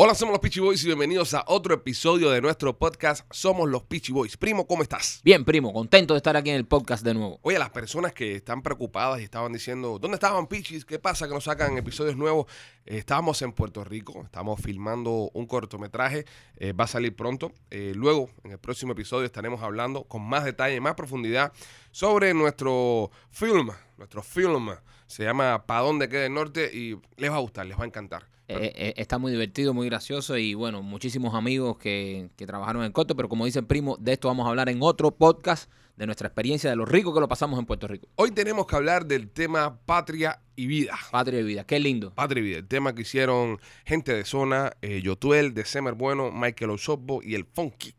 Hola, somos los Peachy Boys y bienvenidos a otro episodio de nuestro podcast Somos los Peachy Boys. Primo, ¿cómo estás? Bien, primo, contento de estar aquí en el podcast de nuevo. Oye, las personas que están preocupadas y estaban diciendo, ¿dónde estaban Pichis? ¿Qué pasa que no sacan episodios nuevos? Eh, estábamos en Puerto Rico, estamos filmando un cortometraje, eh, va a salir pronto. Eh, luego, en el próximo episodio, estaremos hablando con más detalle más profundidad sobre nuestro film. Nuestro film se llama ¿Pa dónde queda el norte? y les va a gustar, les va a encantar. Eh, eh, está muy divertido, muy gracioso y bueno, muchísimos amigos que, que trabajaron en corto, pero como dice el primo, de esto vamos a hablar en otro podcast de nuestra experiencia, de lo rico que lo pasamos en Puerto Rico. Hoy tenemos que hablar del tema patria y vida. Patria y vida, qué lindo. Patria y vida, el tema que hicieron gente de zona, eh, Yotuel, de Semer Bueno, Michael Osorbo y el Funky.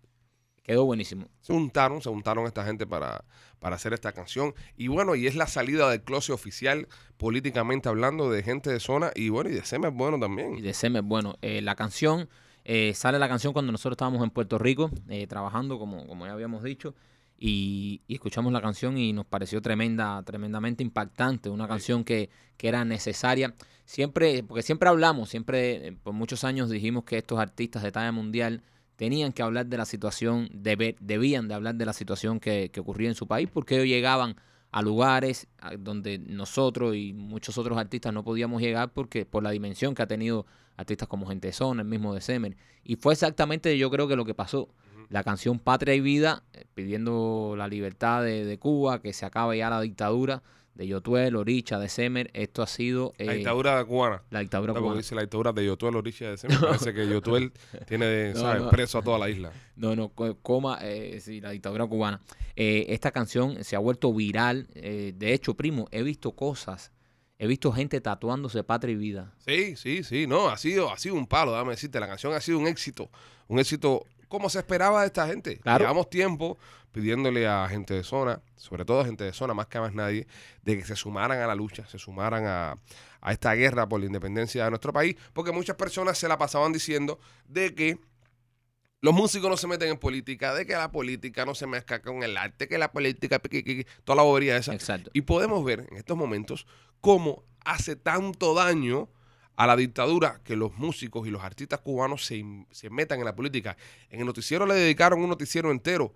Quedó buenísimo. Se juntaron, se juntaron esta gente para, para hacer esta canción. Y bueno, y es la salida del closet oficial, políticamente hablando, de gente de zona y bueno, y de Semer Bueno Y también. de Semer, bueno, eh, la canción, eh, sale la canción cuando nosotros estábamos en Puerto Rico, eh, trabajando, como, como ya habíamos dicho, y, y escuchamos la canción y nos pareció tremenda, tremendamente impactante, una canción que, que era necesaria. Siempre, porque siempre hablamos, siempre, eh, por muchos años dijimos que estos artistas de talla mundial tenían que hablar de la situación, debían de hablar de la situación que, que ocurría en su país, porque ellos llegaban a lugares donde nosotros y muchos otros artistas no podíamos llegar porque por la dimensión que ha tenido artistas como Gente Zona, el mismo de Semer. Y fue exactamente yo creo que lo que pasó. La canción Patria y Vida, eh, pidiendo la libertad de, de Cuba, que se acabe ya la dictadura de Yotuel, Oricha, de Semer. Esto ha sido eh, La dictadura cubana. la dictadura No, porque cubana. dice la dictadura de Yotuel Oricha de Semer. Parece que Yotuel tiene, No, ¿sabes? no. preso a toda la isla. No, no, co- coma, eh, sí, la dictadura cubana. Eh, esta canción se ha vuelto viral. eh, de hecho, primo, he visto cosas. He visto gente tatuándose patria y vida. Sí, sí, sí, no, ha sido, ha sido un palo, déjame decirte, la canción ha sido un éxito, un éxito como se esperaba de esta gente. Claro. Llevamos tiempo pidiéndole a gente de zona, sobre todo a gente de zona, más que a más nadie, de que se sumaran a la lucha, se sumaran a, a esta guerra por la independencia de nuestro país, porque muchas personas se la pasaban diciendo de que los músicos no se meten en política, de que la política no se mezcla con el arte, que la política, toda la bobería esa. Exacto. Y podemos ver en estos momentos cómo hace tanto daño a la dictadura que los músicos y los artistas cubanos se, se metan en la política. En el noticiero le dedicaron un noticiero entero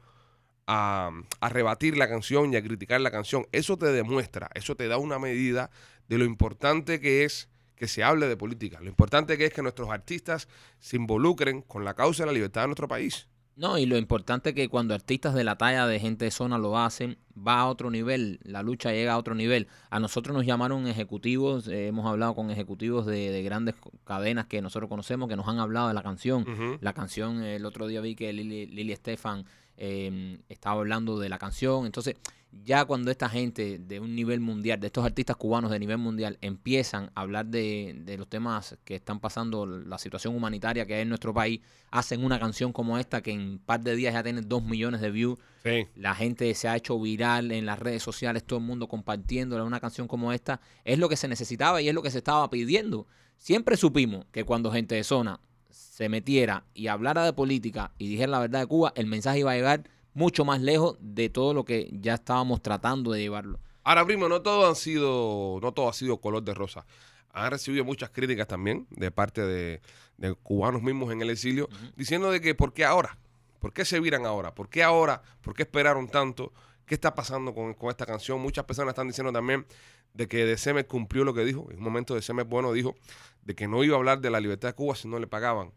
a, a rebatir la canción y a criticar la canción. Eso te demuestra, eso te da una medida de lo importante que es que se hable de política. Lo importante que es que nuestros artistas se involucren con la causa de la libertad de nuestro país. No, y lo importante es que cuando artistas de la talla de gente de zona lo hacen, va a otro nivel, la lucha llega a otro nivel. A nosotros nos llamaron ejecutivos, eh, hemos hablado con ejecutivos de, de grandes cadenas que nosotros conocemos, que nos han hablado de la canción. La canción, el otro día vi que Lili, Lili Estefan eh, estaba hablando de la canción. Entonces, ya cuando esta gente de un nivel mundial, de estos artistas cubanos de nivel mundial, empiezan a hablar de, de los temas que están pasando, la situación humanitaria que hay en nuestro país, hacen una canción como esta que en un par de días ya tiene dos millones de views. Sí. La gente se ha hecho viral en las redes sociales, todo el mundo compartiéndola. Una canción como esta es lo que se necesitaba y es lo que se estaba pidiendo. Siempre supimos que cuando gente de zona se metiera y hablara de política y dijera la verdad de Cuba, el mensaje iba a llegar mucho más lejos de todo lo que ya estábamos tratando de llevarlo. Ahora, primo, no todo han sido, no todo ha sido color de rosa. Han recibido muchas críticas también de parte de, de cubanos mismos en el exilio, diciendo de que ¿por qué ahora? ¿Por qué se viran ahora? ¿Por qué ahora? ¿Por qué esperaron tanto? ¿Qué está pasando con, con esta canción? Muchas personas están diciendo también de que De Semer cumplió lo que dijo. En un momento De Semer Bueno dijo de que no iba a hablar de la libertad de Cuba si no le pagaban.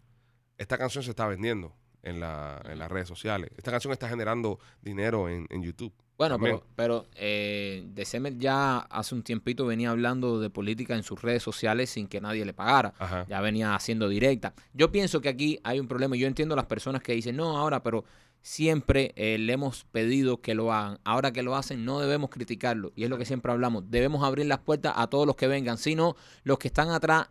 Esta canción se está vendiendo en, la- en las redes sociales. Esta canción está generando dinero en, en YouTube. Bueno, También. pero, pero eh, De Semer ya hace un tiempito venía hablando de política en sus redes sociales sin que nadie le pagara. Ajá. ya venía haciendo directa. Yo pienso que aquí hay un problema. y Yo entiendo las personas que dicen, no, ahora, pero siempre eh, le hemos pedido que lo hagan. Ahora que lo hacen, no debemos criticarlo. Y es lo que siempre hablamos. Debemos abrir las puertas a todos los que vengan. Si no, los que están atrás,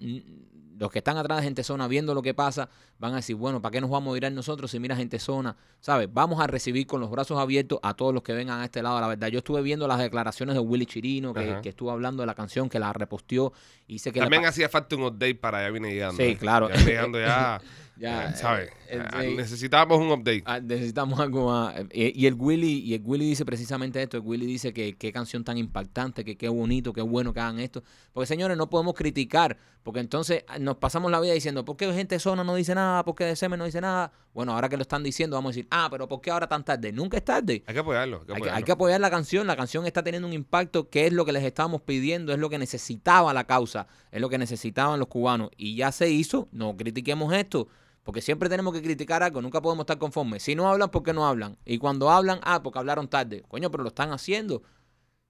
los que están atrás de gente zona viendo lo que pasa, van a decir, bueno, ¿para qué nos vamos a mirar nosotros si mira gente zona? ¿Sabes? Vamos a recibir con los brazos abiertos a todos los que vengan a este lado. La verdad, yo estuve viendo las declaraciones de Willy Chirino, que, que estuvo hablando de la canción, que la reposteó y dice que También hacía falta un update para ya viene llegando. Sí, ¿eh? claro. Ya llegando ya Ya, Eh, ¿Sabes? Ah, Necesitábamos un update. Ah, necesitamos algo más. Eh, Y, el Willy, y el Willy dice precisamente esto. El Willy dice que qué canción tan impactante, que qué bonito, qué bueno que hagan esto. Porque señores, no podemos criticar, porque entonces ah, nos pasamos la vida diciendo, ¿por qué gente zona no dice nada? ¿Por qué DCM no dice nada? Bueno, ahora que lo están diciendo, vamos a decir, ah, pero ¿por qué ahora tan tarde? Nunca es tarde. Hay que apoyarlo. Hay que Hay que, apoyarlo. hay que apoyar la canción, la canción está teniendo un impacto, que es lo que les estábamos pidiendo, es lo que necesitaba la causa, es lo que necesitaban los cubanos. Y ya se hizo, no critiquemos esto, porque siempre tenemos que criticar algo, nunca podemos estar conformes. Si no hablan, ¿por qué no hablan? Y cuando hablan, ah, porque hablaron tarde. Coño, pero lo están haciendo.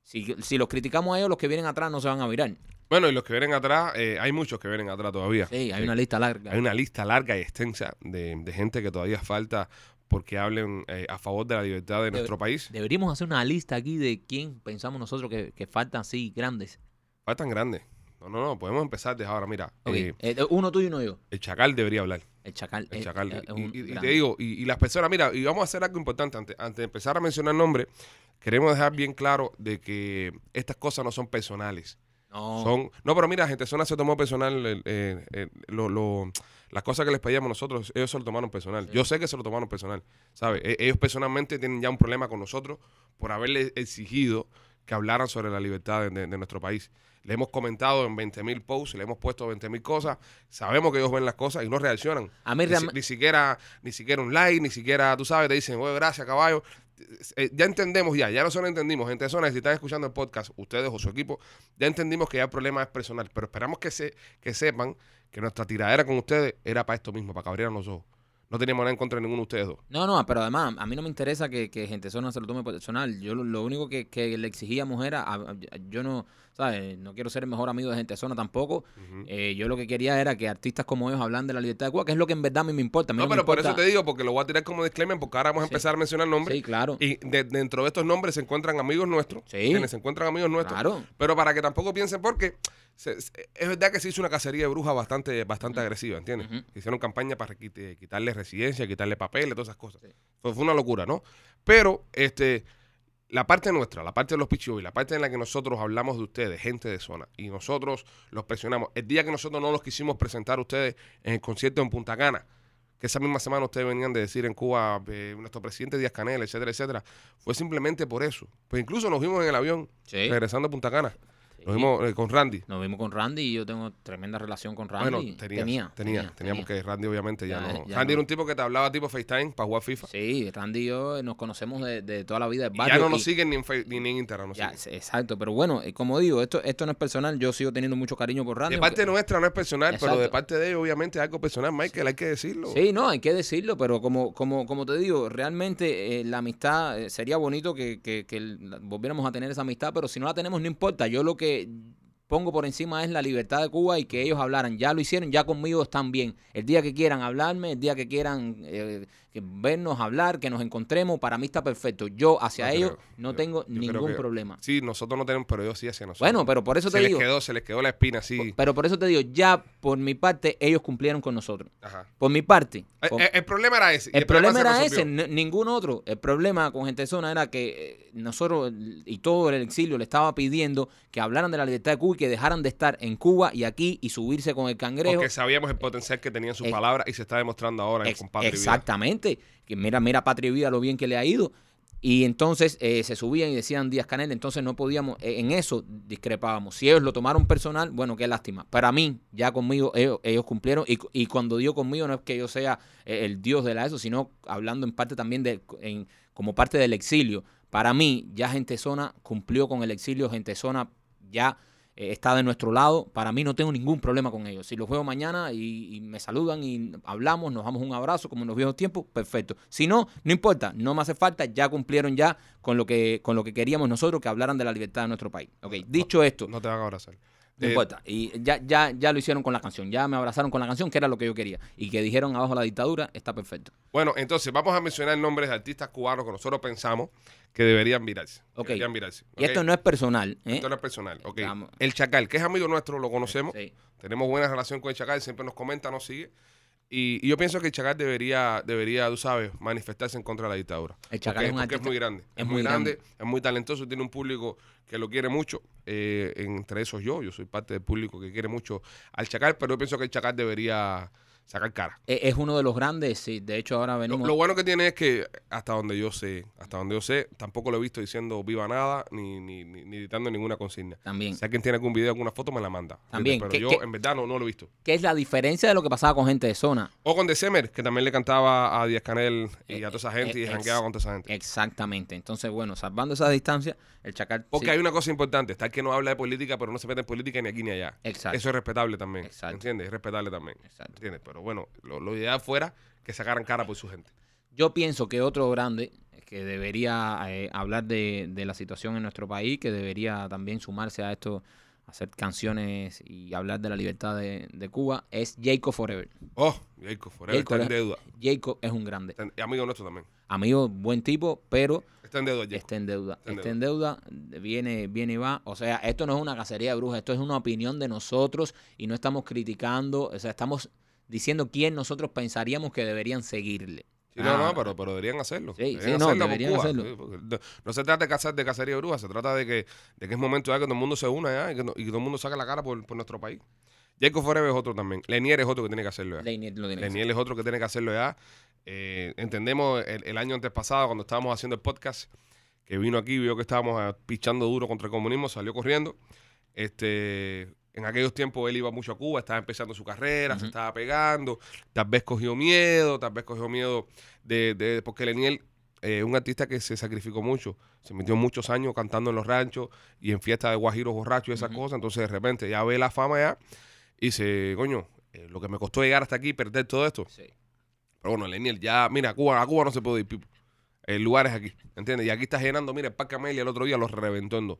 Si, si los criticamos a ellos, los que vienen atrás no se van a virar. Bueno, y los que vienen atrás, eh, hay muchos que vienen atrás todavía. Sí, hay una lista larga. Hay una lista larga y extensa de, de gente que todavía falta porque hablen eh, a favor de la libertad de nuestro país. Deberíamos hacer una lista aquí de quién pensamos nosotros que, que faltan así grandes. Faltan grandes. No, no, no. Podemos empezar desde ahora. Mira, eh, uno tú y uno yo. el Chacal debería hablar. El chacal. El Chacal. es y, te digo, y, y las personas, mira, y vamos a hacer algo importante. Antes, antes de empezar a mencionar nombres, queremos dejar bien claro de que estas cosas no son personales. No. Son, no, pero mira, gente zona se tomó personal el- eh, eh, lo- lo- las cosas que les pedíamos nosotros, ellos se lo tomaron personal. Yo sé que se lo tomaron personal, ¿sabes? E- ellos personalmente tienen ya un problema con nosotros por haberle exigido que hablaran sobre la libertad de, de- de nuestro país. Le hemos comentado en 20 mil posts, le hemos puesto 20 mil cosas, sabemos que ellos ven las cosas y no reaccionan. A mí Ni, si- ni siquiera ni siquiera un like, ni siquiera, tú sabes, te dicen, oye, gracias, caballo. Eh, ya entendemos ya, ya nosotros entendimos, gente de zona, si están escuchando el podcast, ustedes o su equipo, ya entendimos que ya el problema pero esperamos que, se, que sepan que nuestra tiradera con ustedes era para esto mismo, para que abrieran los ojos. No teníamos nada en contra de ninguno de ustedes dos. No, no, pero además, a mí no me interesa que, que gente zona se lo tome personal. Yo lo, lo único que, que le exigíamos era, a- a- yo no, ¿sabes? No quiero ser el mejor amigo de gente zona tampoco. Eh, yo lo que quería era que artistas como ellos hablan de la libertad de Cuba, que es lo que en verdad a mí me importa. A mí No, no pero por eso te digo, porque lo voy a tirar como disclaimer, porque ahora vamos a Sí. empezar a mencionar nombres. Sí, claro. Y de- dentro de estos nombres se encuentran amigos nuestros. Sí. Quienes se encuentran amigos nuestros. Claro. Pero para que tampoco piensen, porque se- se- es verdad que se hizo una cacería de brujas bastante, bastante agresiva, ¿entiendes? Ujú. Hicieron campaña para quit- quitarle residencia, quitarle papeles, todas esas cosas. Sí. Fue, fue una locura, ¿no? Pero este, la parte nuestra, la parte de los pichos y la parte en la que nosotros hablamos de ustedes, gente de zona, y nosotros los presionamos, el día que nosotros no los quisimos presentar a ustedes en el concierto en Punta Cana, que esa misma semana ustedes venían de decir en Cuba, eh, nuestro presidente Díaz Canel, etcétera, etcétera, fue simplemente por eso. Pues incluso nos vimos en el avión Sí. regresando a Punta Cana. Nos vimos eh, con Randy. Nos vimos con Randy y yo tengo tremenda relación con Randy. Bueno, tenías, tenía, tenía, tenía, porque Randy obviamente ya, Ya- no. ya Randy no. era un tipo que te hablaba tipo FaceTime para jugar FIFA. Sí, Randy y yo nos conocemos de, de toda la vida del y barrio. ya no nos y- siguen ni en, Fe- ni en Instagram. nos Ya, exacto, pero bueno, eh, como digo, esto, esto no es personal, yo sigo teniendo mucho cariño por Randy. De parte nuestra no es personal, pero de parte de ellos obviamente es algo personal, Michael, hay que decirlo. Sí, no, hay que decirlo, pero como, como, como te digo, realmente eh, la amistad, eh, sería bonito que, que- que volviéramos a tener esa amistad, pero si no la tenemos, no importa. Yo lo que pongo por encima es la libertad de Cuba y que ellos hablaran. Ya lo hicieron, ya conmigo están bien. El día que quieran hablarme, el día que quieran eh, que vernos, hablar, que nos encontremos, para mí está perfecto. Yo hacia No ellos creo. no Yo- tengo yo ningún que- problema. Sí, nosotros no tenemos, pero ellos sí hacia nosotros. Bueno, pero por eso se te les digo, quedó, se les quedó la espina así. pero por eso te digo, ya por mi parte, ellos cumplieron con nosotros. Ajá. Por mi parte. Eh, por- eh, El, problema era ese. El problema era ese, ningún otro. El problema con Gente Zona era que eh, nosotros y todo el exilio le estaba pidiendo que hablaran de la libertad de Cuba y que dejaran de estar en Cuba y aquí y subirse con el cangrejo. Porque sabíamos el potencial que tenían sus palabras y se está demostrando ahora en Ex- compadre Que mira, mira Patria Vida lo bien que le ha ido. Y entonces eh, se subían y decían Díaz Canel, entonces no podíamos, eh, en eso discrepábamos. Si ellos lo tomaron personal, bueno, qué lástima. Para mí, ya conmigo, ellos, ellos cumplieron. Y, y cuando digo conmigo, no es que yo sea eh, el dios de la eso, sino hablando en parte también de, en, como parte del exilio. Para mí, ya Gente Zona cumplió con el exilio, Gente Zona ya eh, está de nuestro lado. Para mí no tengo ningún problema con ellos. Si los veo mañana y, y me saludan y hablamos, nos damos un abrazo como en los viejos tiempos, perfecto. Si no, no importa, no me hace falta, ya cumplieron ya con lo que, con lo que queríamos nosotros, que hablaran de la libertad de nuestro país. Ok, dicho esto, No te van a abrazar. No Eh, importa. Y ya, ya, ya lo hicieron con la canción. Ya me abrazaron con la canción, que era lo que yo quería. Y que dijeron abajo la dictadura, está perfecto. Bueno, entonces vamos a mencionar nombres de artistas cubanos que nosotros pensamos que deberían virarse. Deberían virarse. Y esto no es personal. ¿eh? Esto no es personal. El Chacal, que es amigo nuestro, lo conocemos. Sí. Tenemos buena relación con el Chacal, siempre nos comenta, nos sigue. Y, y yo pienso que el Chacal debería, debería, tú sabes, manifestarse en contra de la dictadura. El Chacal porque, es un porque es muy grande. Es, es muy muy grande, grande. es muy talentoso, tiene un público que lo quiere mucho. eh, entre esos yo, yo soy parte del público que quiere mucho al Chacal, pero yo pienso que el Chacal debería, sacar cara. E- Es uno de los grandes, sí. De hecho, ahora venimos. lo bueno que tiene es que hasta donde yo sé, hasta donde yo sé, tampoco lo he visto diciendo viva nada ni, ni, ni, ni dictando ninguna consigna. También. Si alguien tiene algún video, alguna foto, me la manda. También, Pero ¿qué- yo, en verdad, no, no lo he visto. ¿Qué es la diferencia de lo que pasaba con gente de zona? O con December, que también le cantaba a Díaz Canel y a toda esa gente Eh, y eh, jangueaba con toda esa gente. Exactamente. Entonces, bueno, salvando esa distancia, el chacal. Porque sí, hay una cosa importante, está el que no habla de política, pero no se mete en política ni aquí ni allá. Exacto. Eso es respetable también. Exacto. ¿Entiendes? Es respetable también. Exacto. ¿Entiendes? Pero bueno, lo, lo ideal fuera que sacaran cara por su gente. Yo pienso que otro grande que debería eh, hablar de, de la situación en nuestro país, que debería también sumarse a esto, hacer canciones y hablar de la libertad de, de Cuba, es Jacob Forever. Oh, Jacob Forever Jacob está en deuda. Jacob es un grande. Está en- y amigo nuestro también. Amigo, buen tipo, pero Está en deuda, Jacob. está en deuda. Está en Está en deuda, viene, viene y va. O sea, esto no es una cacería de brujas, esto es una opinión de nosotros y no estamos criticando, o sea, estamos diciendo quién nosotros pensaríamos que deberían seguirle. Sí, no, Ah, no, pero, pero deberían hacerlo. Sí, Deberían sí, no, hacerlo deberían hacerlo. no, no se trata de cazar de cacería de brujas, se trata de que, de que es momento ya que todo el mundo se una ya y que, no- y que todo el mundo saque la cara por, por nuestro país. Jacob Forever es otro también. Lenier es otro que tiene que hacerlo ya. Lo tiene. Leniel es otro que tiene que hacerlo ya. Eh, entendemos el, el año antes pasado, cuando estábamos haciendo el podcast, que vino aquí, vio que estábamos ah, pichando duro contra el comunismo, salió corriendo. Este, en aquellos tiempos él iba mucho a Cuba, estaba empezando su carrera, se estaba pegando, tal vez cogió miedo, tal vez cogió miedo de, de- porque Leniel es un artista que se sacrificó mucho, se metió muchos años cantando en los ranchos y en fiestas de guajiros borrachos y esas cosas, entonces de repente ya ve la fama ya y dice, coño, eh, lo que me costó llegar hasta aquí, perder todo esto, Sí. pero bueno, Leniel, ya, mira, a Cuba, a Cuba no se puede ir. El lugar es aquí, ¿entiendes? Y aquí está llenando, mira, el Parque Amelia el otro día los reventó en dos.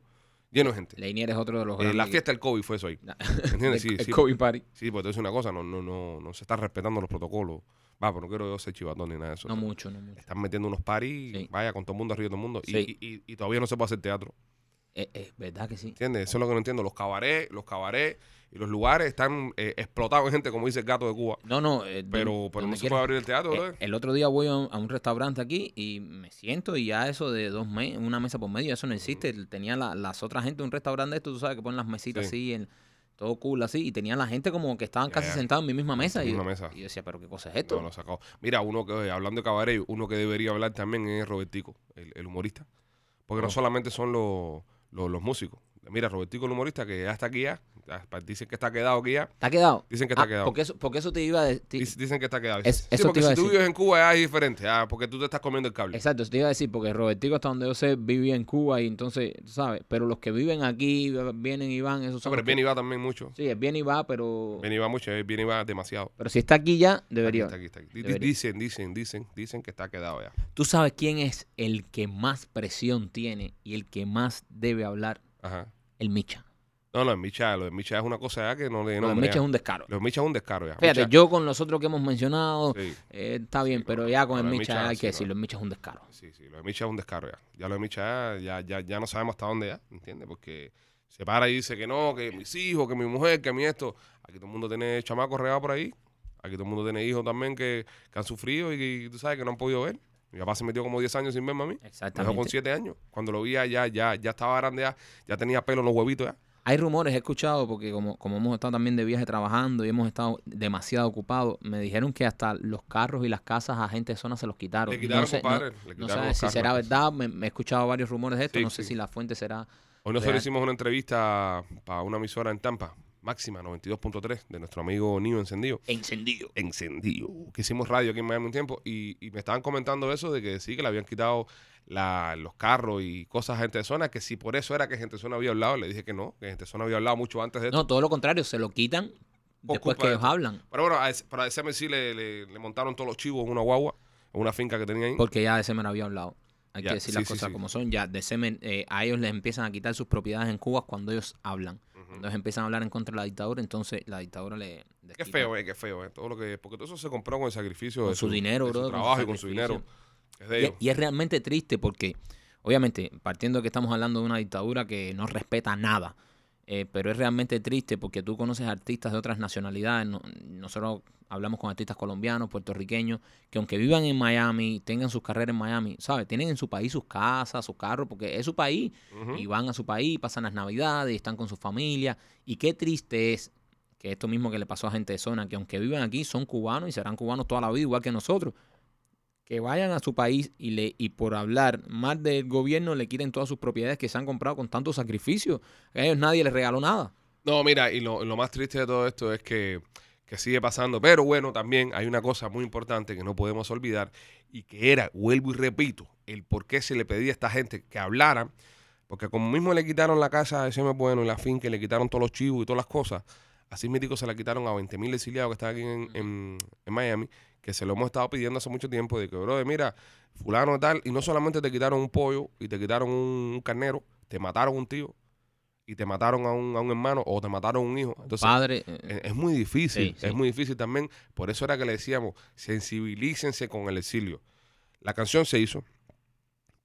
Lleno de gente. Leinier es otro de los Eh, la fiesta del COVID fue eso ahí. La- ¿Entiendes? el- Sí, el sí. COVID party. Sí, pues te decir una cosa, no, no, no, no se están respetando los protocolos. Va, pero no quiero yo ser chivatón ni nada de eso. No mucho, no mucho. Están metiendo unos paris, Sí. vaya, con todo el mundo arriba de todo el mundo. y- Sí. Y, y- y todavía no se puede hacer teatro. Es, es verdad que sí. ¿Entiendes? Eso es lo que no entiendo. Los cabarets, los cabarets y los lugares están eh, explotados de gente, como dice el gato de Cuba. No, no. eh, Pero, pero no se puede abrir el teatro, Eh, el otro día voy a un, a un restaurante aquí y me siento y ya eso de dos meses, una mesa por medio, eso no existe. Tenía la- las otras gente de un restaurante esto, tú sabes, que ponen las mesitas Sí. así, en, todo cool así, y tenía la gente como que estaban casi ya. sentados en mi misma mesa. Y, mesa. yo decía, pero ¿qué cosa es esto? No, lo sacó. Mira, uno que, eh, hablando de cabaret, uno que debería hablar también es Robertico, el, el humorista. Porque no Oh. solamente son los, los, los músicos. Mira, Robertico, el humorista, que ya está aquí ya. Ya, pa- Dicen que está quedado aquí ya. ¿Te ha quedado? Dicen que está Ah, quedado. Porque eso, porque eso te iba a decir. Dic- Dicen que está quedado. Es- Sí, porque si tú vives en Cuba ya es diferente. ah, porque tú te estás comiendo el cable. Exacto, eso te iba a decir, porque Robertico, hasta donde yo sé, vivía en Cuba y entonces, tú sabes, pero los que viven aquí, vienen y van, esos No, son. pero bien que- y va también mucho. Sí, es bien y va, pero. Bien y va mucho, eh, bien y va demasiado. Pero si está aquí ya, debería. Está aquí, está aquí. Debería. Dicen, dicen, dicen, dicen que está quedado ya. ¿Tú sabes quién es el que más presión tiene y el que más debe hablar? Ajá. El Micha. No, no, en Micha, lo de Micha es una cosa ya que no le Lo de nombre Micha es un descaro. Lo de Micha es un descaro ya. Fíjate, Micha- yo con los otros que hemos mencionado, sí. eh, está bien, Sí, pero no, ya con no, el Micha Micha, hay que no. decirlo, el Micha es un descaro. Sí, sí, lo de Micha es un descaro ya. Ya lo de Micha ya, ya, ya no sabemos hasta dónde ya, ¿entiendes? Porque se para y dice que no, que mis hijos, que mi mujer, que mi esto. Aquí todo el mundo tiene chamacos regados por ahí. Aquí todo el mundo tiene hijos también que, que han sufrido y, que tú sabes que no han podido ver. Mi papá se metió como 10 años sin verme a mí. Me dejó con Exactamente. 7 años. Cuando lo vi ya, ya, ya, ya estaba grande ya, ya tenía pelo en los huevitos ya. Hay rumores, he escuchado, porque como, como hemos estado también de viaje trabajando y hemos estado demasiado ocupados, me dijeron que hasta los carros y las casas a gente de zona se los quitaron. Le quitaron, no sé, compadre. no- le no quitaron sé los si carros. será verdad, me, me he escuchado varios rumores de esto, Sí, no sé sí. si la fuente será... Hoy nosotros Real. hicimos una entrevista para una emisora en Tampa, máxima 92.3, de nuestro amigo Nio Encendido. Encendido. encendido. Que hicimos radio aquí en Miami un tiempo y, y me estaban comentando eso de que sí, que le habían quitado la- los carros y cosas a gente de zona, que si por eso era que gente de zona había hablado, le dije que no, que gente de zona había hablado mucho antes de esto. No, todo lo contrario, se lo quitan después que de ellos esto. hablan, Pero bueno, a ese- para decirme sí le, le- le montaron todos los chivos en una guagua, en una finca que tenía ahí. porque ya de Semen había hablado. Hay Ya, que decir sí, las sí, cosas sí. como son. Ya de Semen, eh, a ellos les empiezan a quitar sus propiedades en Cuba cuando ellos hablan. Cuando ellos empiezan a hablar en contra de la dictadura, entonces la dictadura le... Qué feo, eh, qué feo, eh. Todo lo que, porque todo eso se compró con el sacrificio Con de su dinero, de su trabajo y con su dinero. Es de Y, ellos. y es realmente triste porque, obviamente, partiendo de que estamos hablando de una dictadura que no respeta nada, eh, pero es realmente triste porque tú conoces artistas de otras nacionalidades. no- nosotros hablamos con artistas colombianos, puertorriqueños, que aunque vivan en Miami, tengan sus carreras en Miami, ¿sabes? Tienen en su país sus casas, sus carros, porque es su país y van a su país, pasan las navidades y están con su familia. Y qué triste es que esto mismo que le pasó a gente de zona, que aunque viven aquí son cubanos y serán cubanos toda la vida, igual que nosotros, que vayan a su país y, le, y por hablar mal del gobierno le quiten todas sus propiedades que se han comprado con tanto sacrificio. A ellos nadie les regaló nada. No, mira, y lo, lo más triste de todo esto es que, que sigue pasando. Pero bueno, también hay una cosa muy importante que no podemos olvidar y que era, vuelvo y repito, el por qué se le pedía a esta gente que hablaran. Porque como mismo le quitaron la casa de Seme Bueno y la finca, le quitaron todos los chivos y todas las cosas, así mítico se la quitaron a 20 mil exiliados que están aquí en- en Miami, que se lo hemos estado pidiendo hace mucho tiempo, de que, bro, mira, fulano tal, y no solamente te quitaron un pollo y te quitaron un, un carnero, te mataron un tío y te mataron a un, a un hermano o te mataron a un hijo. Entonces, Padre, eh, es, es muy difícil, Sí, sí. es muy difícil también. Por eso era que le decíamos, sensibilícense con el exilio. La canción se hizo.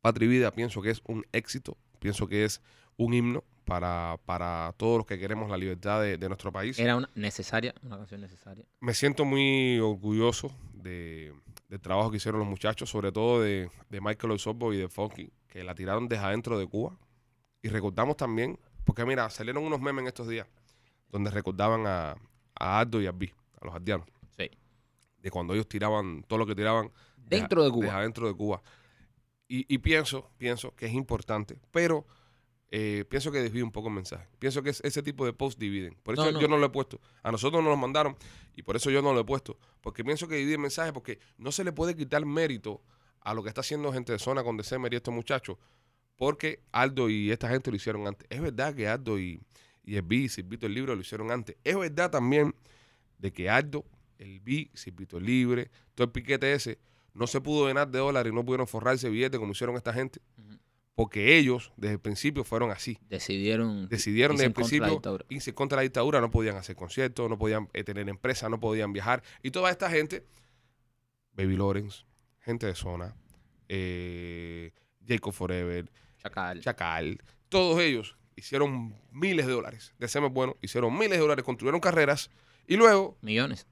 Patria y Vida pienso que es un éxito, pienso que es un himno para, para todos los que queremos la libertad de, de nuestro país. era una necesaria, una canción necesaria. Me siento muy orgulloso de, del trabajo que hicieron los muchachos, sobre todo de, de Michael Osorbo y de Funky, que la tiraron desde adentro de Cuba. Y recordamos también, porque mira, salieron unos memes en estos días, donde recordaban a, a Aldo y a B, a los aldeanos, Sí. de cuando ellos tiraban todo lo que tiraban Dentro de Cuba. desde adentro de Cuba. Y, y pienso, pienso que es importante, pero eh, pienso que desvío un poco el mensaje. Pienso que es- ese tipo de posts dividen. Por eso No, no. yo no lo he puesto. A nosotros nos lo mandaron y por eso yo no lo he puesto. Porque pienso que divide el mensaje porque no se le puede quitar mérito a lo que está haciendo gente de zona con December y estos muchachos. Porque Aldo y esta gente lo hicieron antes. Es verdad que Aldo y, y el B Silvito el Libre lo hicieron antes. Es verdad también de que Aldo, el B, Silvito el Libre, todo el piquete ese, no se pudo llenar de dólares y no pudieron forrarse billetes como hicieron esta gente. Porque ellos, desde el principio, fueron así. Decidieron, Decidieron desde el principio irse contra la dictadura, no podían hacer conciertos, no podían eh, tener empresas, no podían viajar. Y toda esta gente, Baby Lawrence, gente de zona, eh, Jacob Forever, Chacal. Chacal, todos ellos hicieron miles de dólares. De ser bueno, hicieron miles de dólares, construyeron carreras y luego Millones.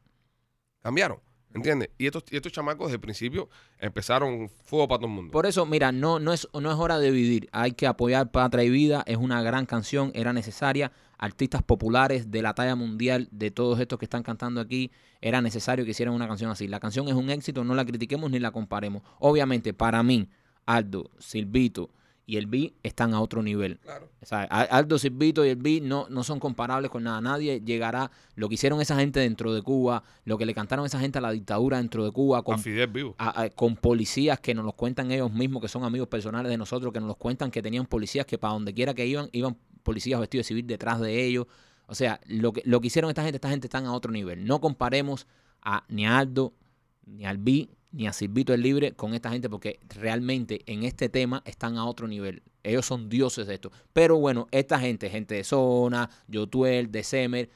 cambiaron. ¿Entiendes? Y estos, y estos chamacos desde el principio empezaron fuego para todo el mundo. Por eso, mira, no, no, es, no es hora de dividir. Hay que apoyar Patria y Vida. Es una gran canción, era necesaria. Artistas populares de la talla mundial, de todos estos que están cantando aquí, era necesario que hicieran una canción así. La canción es un éxito, no la critiquemos ni la comparemos. Obviamente, para mí, Aldo, Silvito y el B están a otro nivel. Claro. O sea, Al- Aldo Silvito y el B no, no son comparables con nada. Nadie llegará. Lo que hicieron esa gente dentro de Cuba, lo que le cantaron esa gente a la dictadura dentro de Cuba, A con Fidel vivo. a- a- con policías que nos los cuentan ellos mismos, que son amigos personales de nosotros, que nos los cuentan que tenían policías que para donde quiera que iban, iban policías vestidos de civil detrás de ellos. O sea, lo que, lo que hicieron esta gente, esta gente están a otro nivel. No comparemos a ni a Aldo, ni al B, ni a Silvito el Libre con esta gente, porque realmente en este tema están a otro nivel. Ellos son dioses de esto. Pero bueno, esta gente, gente de Zona, Yotuel, de Semer,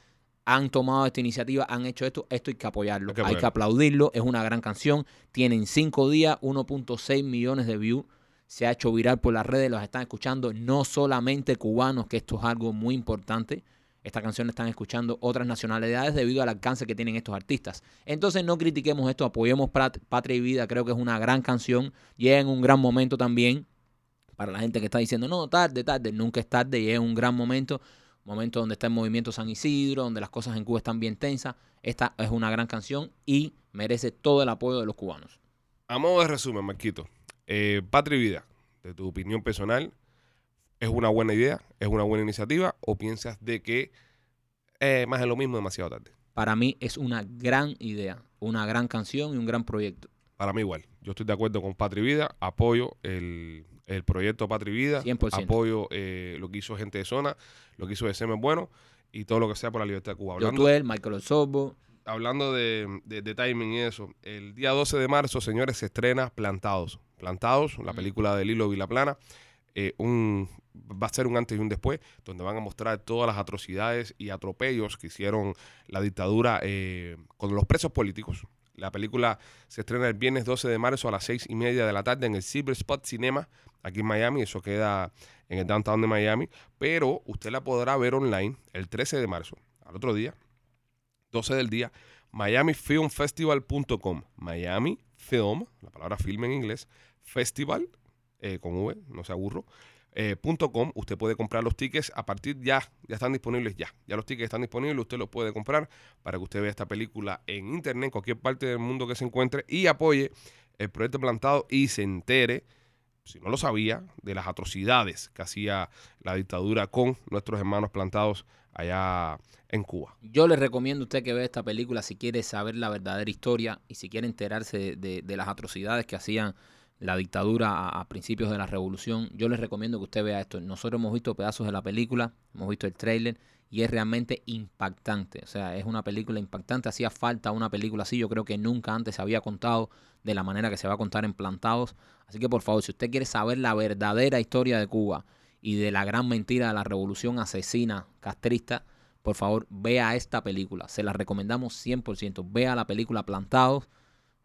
han tomado esta iniciativa, han hecho esto, esto hay que apoyarlo, Hay que hay que aplaudirlo, es una gran canción, tienen cinco días, 1.6 millones de views, se ha hecho viral por las redes, los están escuchando no solamente cubanos, que esto es algo muy importante, esta canción están escuchando otras nacionalidades debido al alcance que tienen estos artistas. Entonces no critiquemos esto, apoyemos Pat- Patria y Vida, creo que es una gran canción, llega en un gran momento también, para la gente que está diciendo, no, tarde, tarde, nunca es tarde, llega un gran momento, momento donde está el movimiento San Isidro, donde las cosas en Cuba están bien tensas. Esta es una gran canción y merece todo el apoyo de los cubanos. A modo de resumen, Marquito, eh, Patria y Vida, de tu opinión personal, ¿es una buena idea? ¿Es una buena iniciativa? ¿O piensas de que eh, más de lo mismo demasiado tarde? Para mí es una gran idea, una gran canción y un gran proyecto. Para mí igual. Yo estoy de acuerdo con Patria y Vida, apoyo el, el proyecto Patria y Vida, 100%. apoyo eh, lo que hizo gente de zona, lo que hizo de Semen Bueno y todo lo que sea por la libertad de Cuba. Hablando, Yotuel, Michael Osorbo, hablando de, de- de timing y eso, el día 12 de marzo, señores, se estrena Plantados. Plantados, la Mm. película de Lilo Vilaplana, eh, un, va a ser un antes y un después, donde van a mostrar todas las atrocidades y atropellos que hicieron la dictadura eh, con los presos políticos. La película se estrena el viernes 12 de marzo a las 6 y media de la tarde en el Silver Spot Cinema, aquí en Miami. Eso queda en el downtown de Miami. Pero usted la podrá ver online el 13 de marzo, al otro día, 12 del día, miamifilmfestival.com. Miami Film, la palabra film en inglés, festival, eh, con V, no se aburro, eh, usted puede comprar los tickets a partir ya, ya están disponibles ya. Ya los tickets están disponibles, usted los puede comprar para que usted vea esta película en internet, en cualquier parte del mundo que se encuentre y apoye el proyecto plantado y se entere, si no lo sabía, de las atrocidades que hacía la dictadura con nuestros hermanos plantados allá en Cuba. Yo le recomiendo a usted que vea esta película si quiere saber la verdadera historia y si quiere enterarse de las atrocidades que hacían la dictadura a, principios de la revolución. Yo les recomiendo que usted vea esto. Nosotros hemos visto pedazos de la película, hemos visto el tráiler y es realmente impactante. O sea, es una película impactante. Hacía falta una película así. Yo creo que nunca antes se había contado de la manera que se va a contar en Plantados. Así que por favor, si usted quiere saber la verdadera historia de Cuba y de la gran mentira de la revolución asesina castrista, por favor, vea esta película. Se la recomendamos 100%. Vea la película Plantados,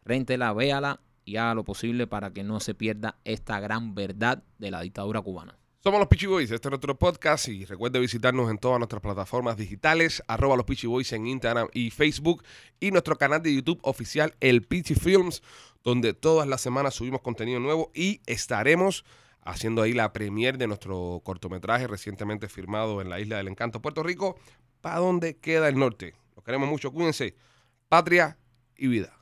réntela, véala y haga lo posible para que no se pierda esta gran verdad de la dictadura cubana. Somos los Peachy Boys, este es nuestro podcast y recuerde visitarnos en todas nuestras plataformas digitales, arroba los Peachy Boys en Instagram y Facebook y nuestro canal de YouTube oficial, el Peachy Films, donde todas las semanas subimos contenido nuevo y estaremos haciendo ahí la premiere de nuestro cortometraje recientemente firmado en la Isla del Encanto, Puerto Rico, para donde queda el norte. Los queremos mucho, cuídense, patria y vida.